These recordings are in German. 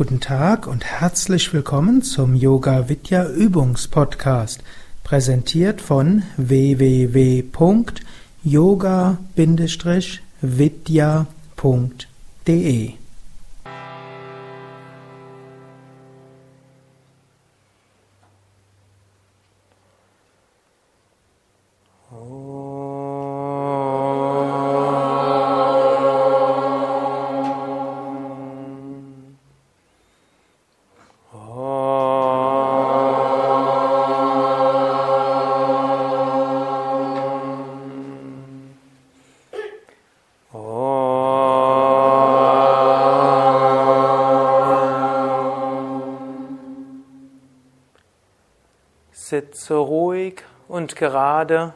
Guten Tag und herzlich willkommen zum Yoga Vidya Übungspodcast, präsentiert von www.yoga-vidya.de. Sitze ruhig und gerade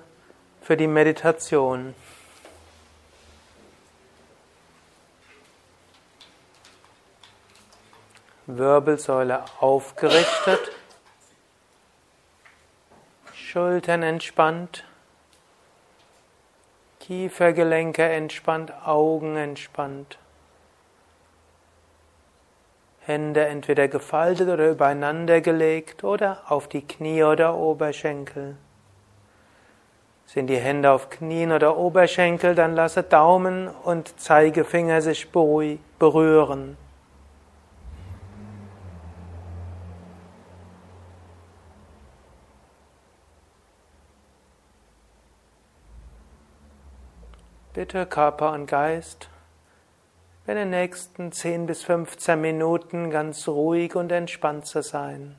für die Meditation. Wirbelsäule aufgerichtet, Schultern entspannt, Kiefergelenke entspannt, Augen entspannt. Hände entweder gefaltet oder übereinander gelegt oder auf die Knie oder Oberschenkel. Sind die Hände auf Knien oder Oberschenkel, dann lasse Daumen und Zeigefinger sich berühren. Bitte Körper und Geist in den nächsten 10 bis 15 Minuten ganz ruhig und entspannt zu sein.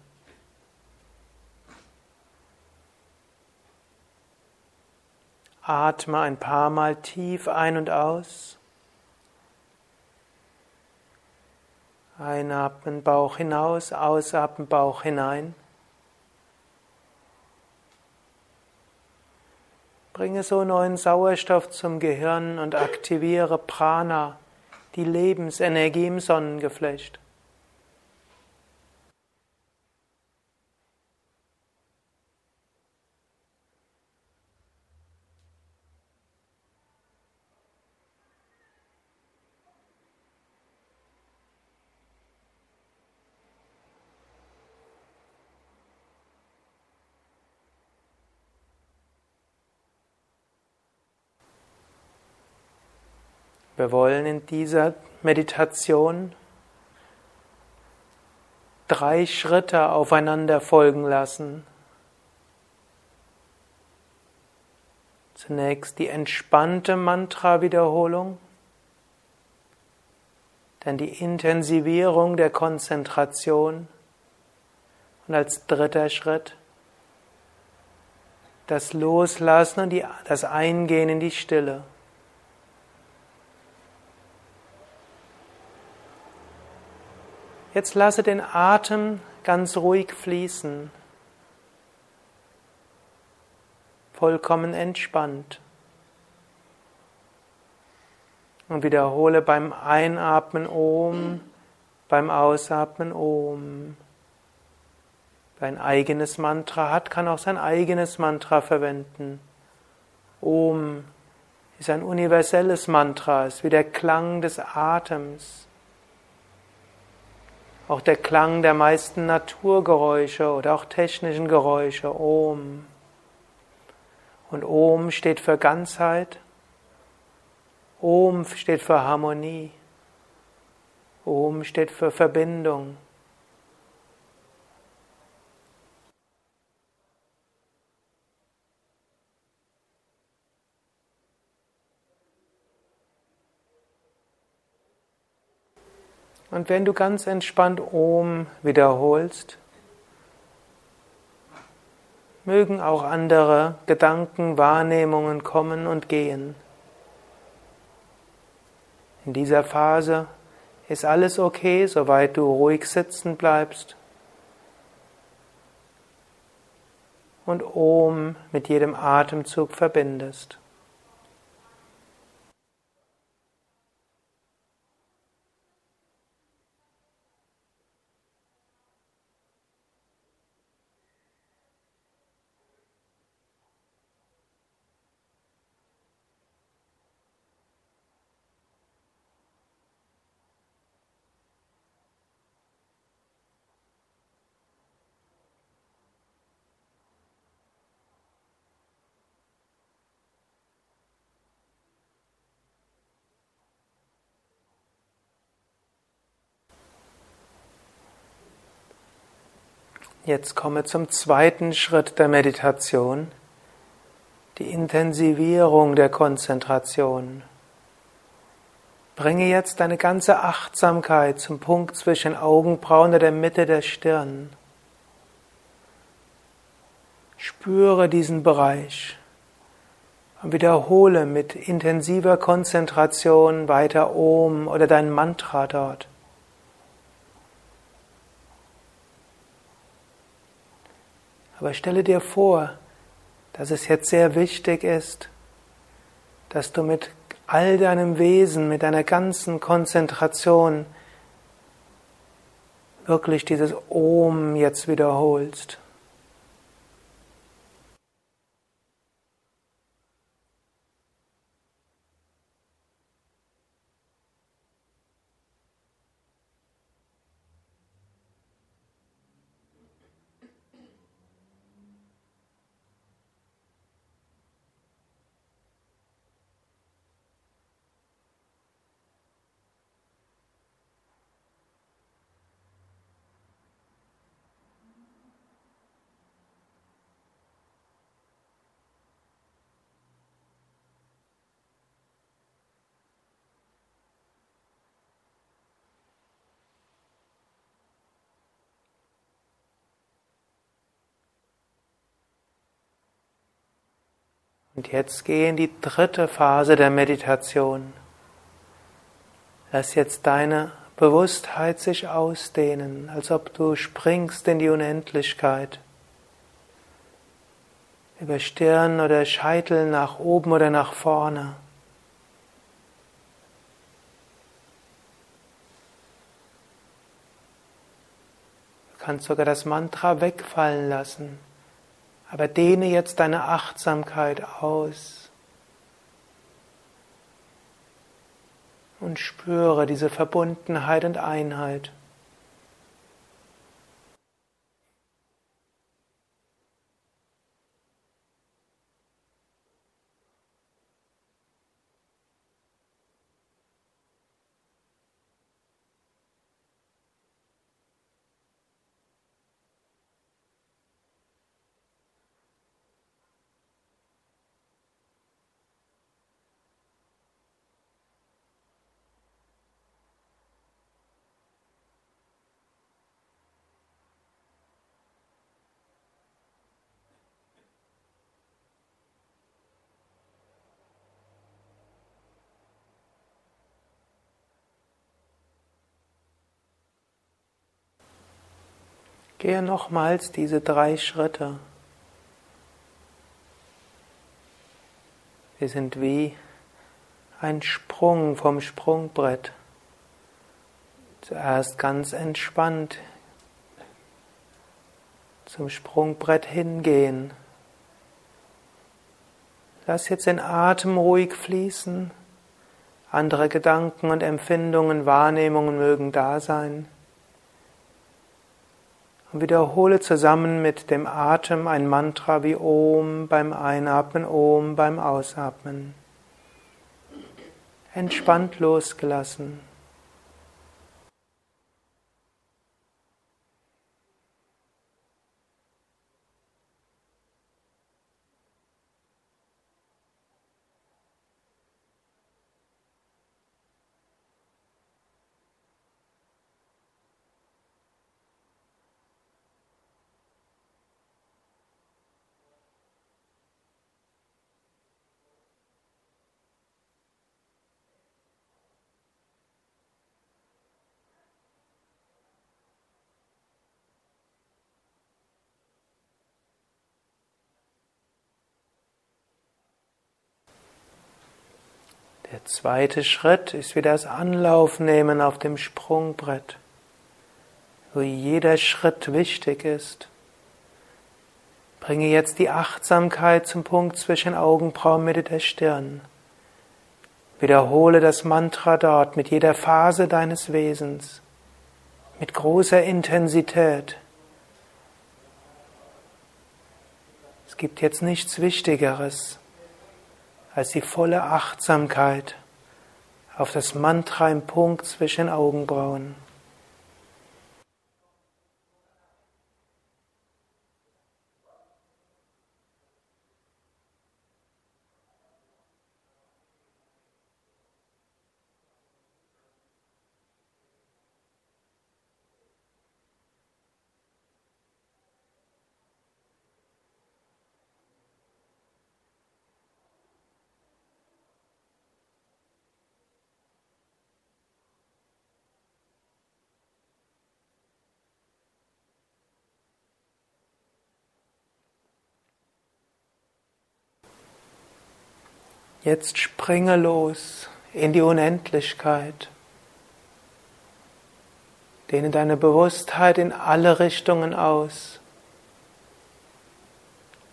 Atme ein paar Mal tief ein und aus. Einatmen Bauch hinaus, ausatmen Bauch hinein. Bringe so neuen Sauerstoff zum Gehirn und aktiviere Prana, die Lebensenergie im Sonnengeflecht. Wir wollen in dieser Meditation drei Schritte aufeinander folgen lassen. Zunächst die entspannte Mantra-Wiederholung, dann die Intensivierung der Konzentration und als dritter Schritt das Loslassen und das Eingehen in die Stille. Jetzt lasse den Atem ganz ruhig fließen, vollkommen entspannt. Und wiederhole beim Einatmen Om, beim Ausatmen Om. Wer ein eigenes Mantra hat, kann auch sein eigenes Mantra verwenden. Om ist ein universelles Mantra, ist wie der Klang des Atems. Auch der Klang der meisten Naturgeräusche oder auch technischen Geräusche, Om. Und Om steht für Ganzheit. Om steht für Harmonie. Om steht für Verbindung. Und wenn du ganz entspannt Om wiederholst, mögen auch andere Gedanken, Wahrnehmungen kommen und gehen. In dieser Phase ist alles okay, soweit du ruhig sitzen bleibst und Om mit jedem Atemzug verbindest. Jetzt komme zum zweiten Schritt der Meditation, die Intensivierung der Konzentration. Bringe jetzt deine ganze Achtsamkeit zum Punkt zwischen Augenbrauen und der Mitte der Stirn. Spüre diesen Bereich und wiederhole mit intensiver Konzentration weiter Om oder dein Mantra dort. Aber stelle dir vor, dass es jetzt sehr wichtig ist, dass du mit all deinem Wesen, mit deiner ganzen Konzentration wirklich dieses Om jetzt wiederholst. Und jetzt geh in die dritte Phase der Meditation. Lass jetzt deine Bewusstheit sich ausdehnen, als ob du springst in die Unendlichkeit. Über Stirn oder Scheitel nach oben oder nach vorne. Du kannst sogar das Mantra wegfallen lassen. Aber dehne jetzt deine Achtsamkeit aus und spüre diese Verbundenheit und Einheit. Gehe nochmals diese drei Schritte. Wir sind wie ein Sprung vom Sprungbrett. Zuerst ganz entspannt zum Sprungbrett hingehen. Lass jetzt den Atem ruhig fließen. Andere Gedanken und Empfindungen, Wahrnehmungen mögen da sein. Und wiederhole zusammen mit dem Atem ein Mantra wie Om beim Einatmen, Om beim Ausatmen. Entspannt losgelassen. Der zweite Schritt ist wieder das Anlaufnehmen auf dem Sprungbrett, wo jeder Schritt wichtig ist. Bringe jetzt die Achtsamkeit zum Punkt zwischen Augenbrauen Mitte der Stirn. Wiederhole das Mantra dort mit jeder Phase deines Wesens, mit großer Intensität. Es gibt jetzt nichts Wichtigeres als die volle Achtsamkeit auf das Mantra im Punkt zwischen Augenbrauen. Jetzt springe los in die Unendlichkeit. Dehne deine Bewusstheit in alle Richtungen aus.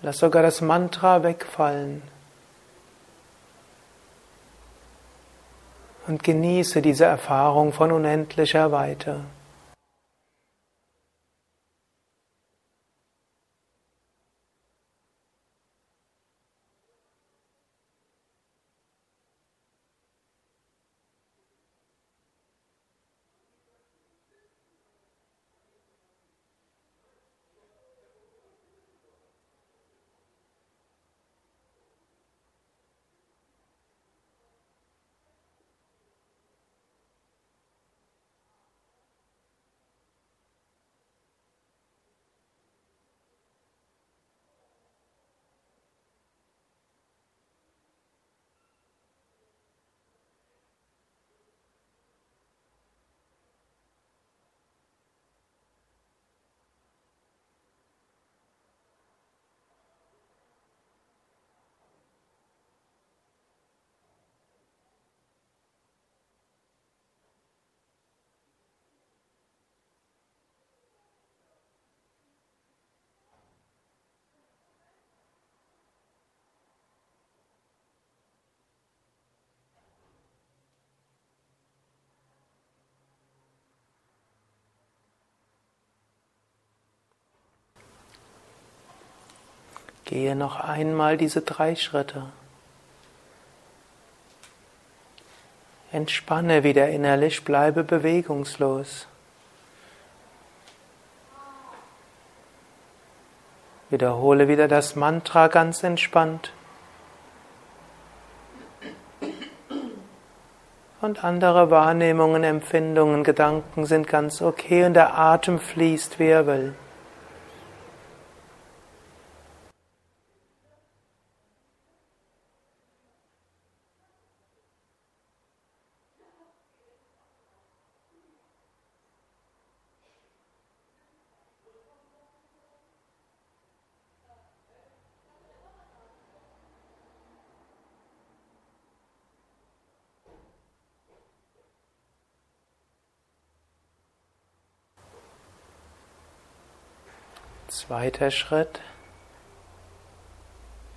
Lass sogar das Mantra wegfallen. Und genieße diese Erfahrung von unendlicher Weite. Gehe noch einmal diese drei Schritte. Entspanne wieder innerlich, bleibe bewegungslos. Wiederhole wieder das Mantra ganz entspannt. Und andere Wahrnehmungen, Empfindungen, Gedanken sind ganz okay und der Atem fließt, wie er will. Zweiter Schritt.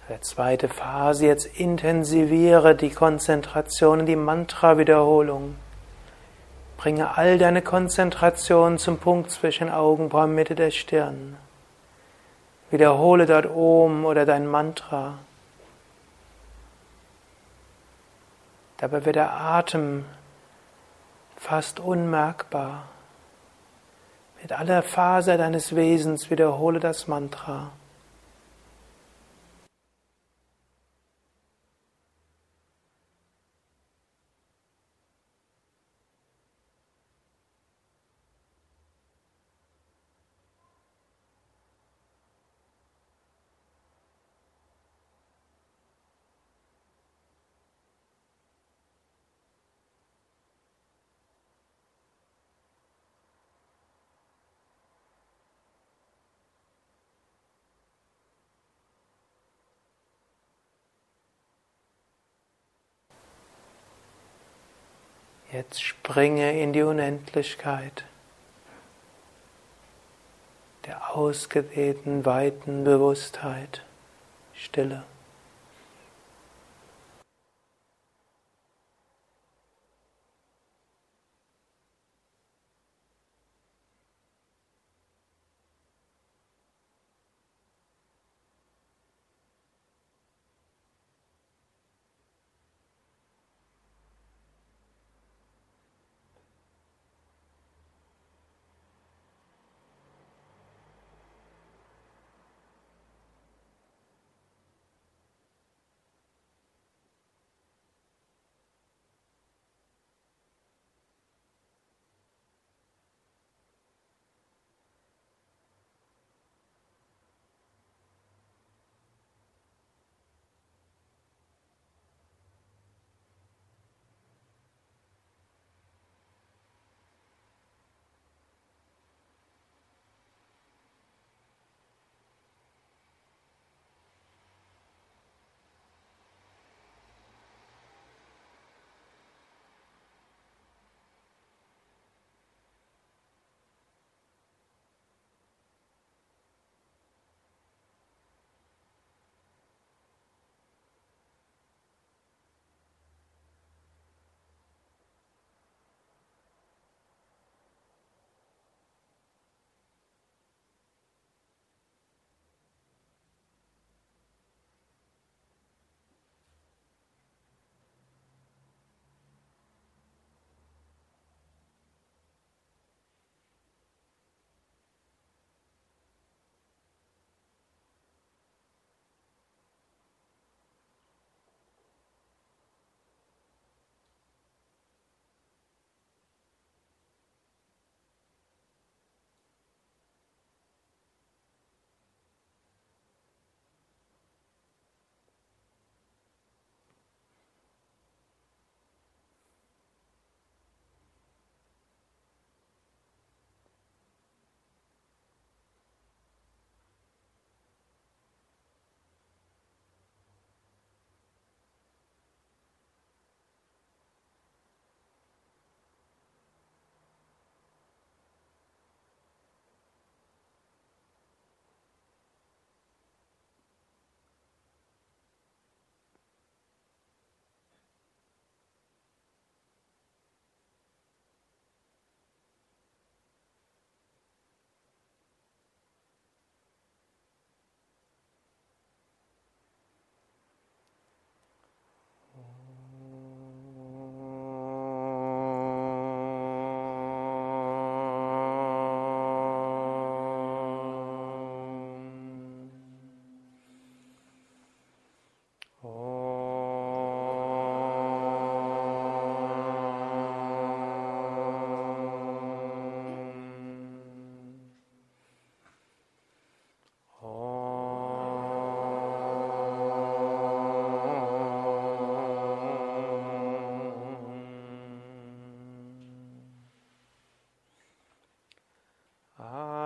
Der zweite Phase, jetzt intensiviere die Konzentration in die Mantra-Wiederholung. Bringe all deine Konzentration zum Punkt zwischen Augenbrauen Mitte der Stirn. Wiederhole dort Om oder dein Mantra. Dabei wird der Atem fast unmerkbar. Mit aller Faser deines Wesens wiederhole das Mantra. Jetzt springe in die Unendlichkeit der ausgedehnten, weiten Bewusstheit, Stille.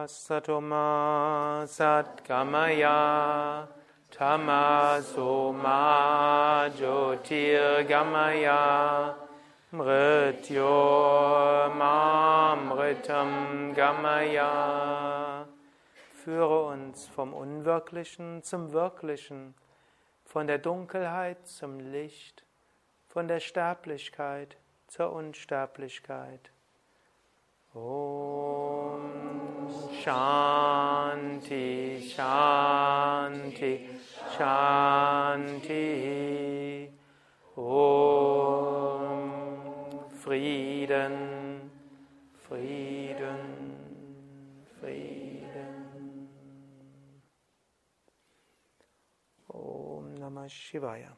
Satoma satgamaya tamasoma jyotirgamaya mrityomamritam gamaya Führe uns vom Unwirklichen zum Wirklichen, von der Dunkelheit zum Licht, von der Sterblichkeit zur Unsterblichkeit. Om Shanti Shanti Shanti. Om Frieden Frieden Frieden. Om Namah Shivaya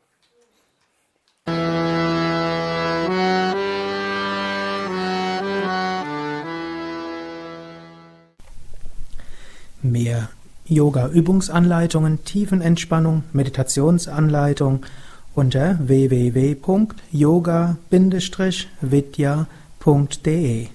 Mehr Yoga-Übungsanleitungen, Tiefenentspannung, Meditationsanleitung unter www.yoga-vidya.de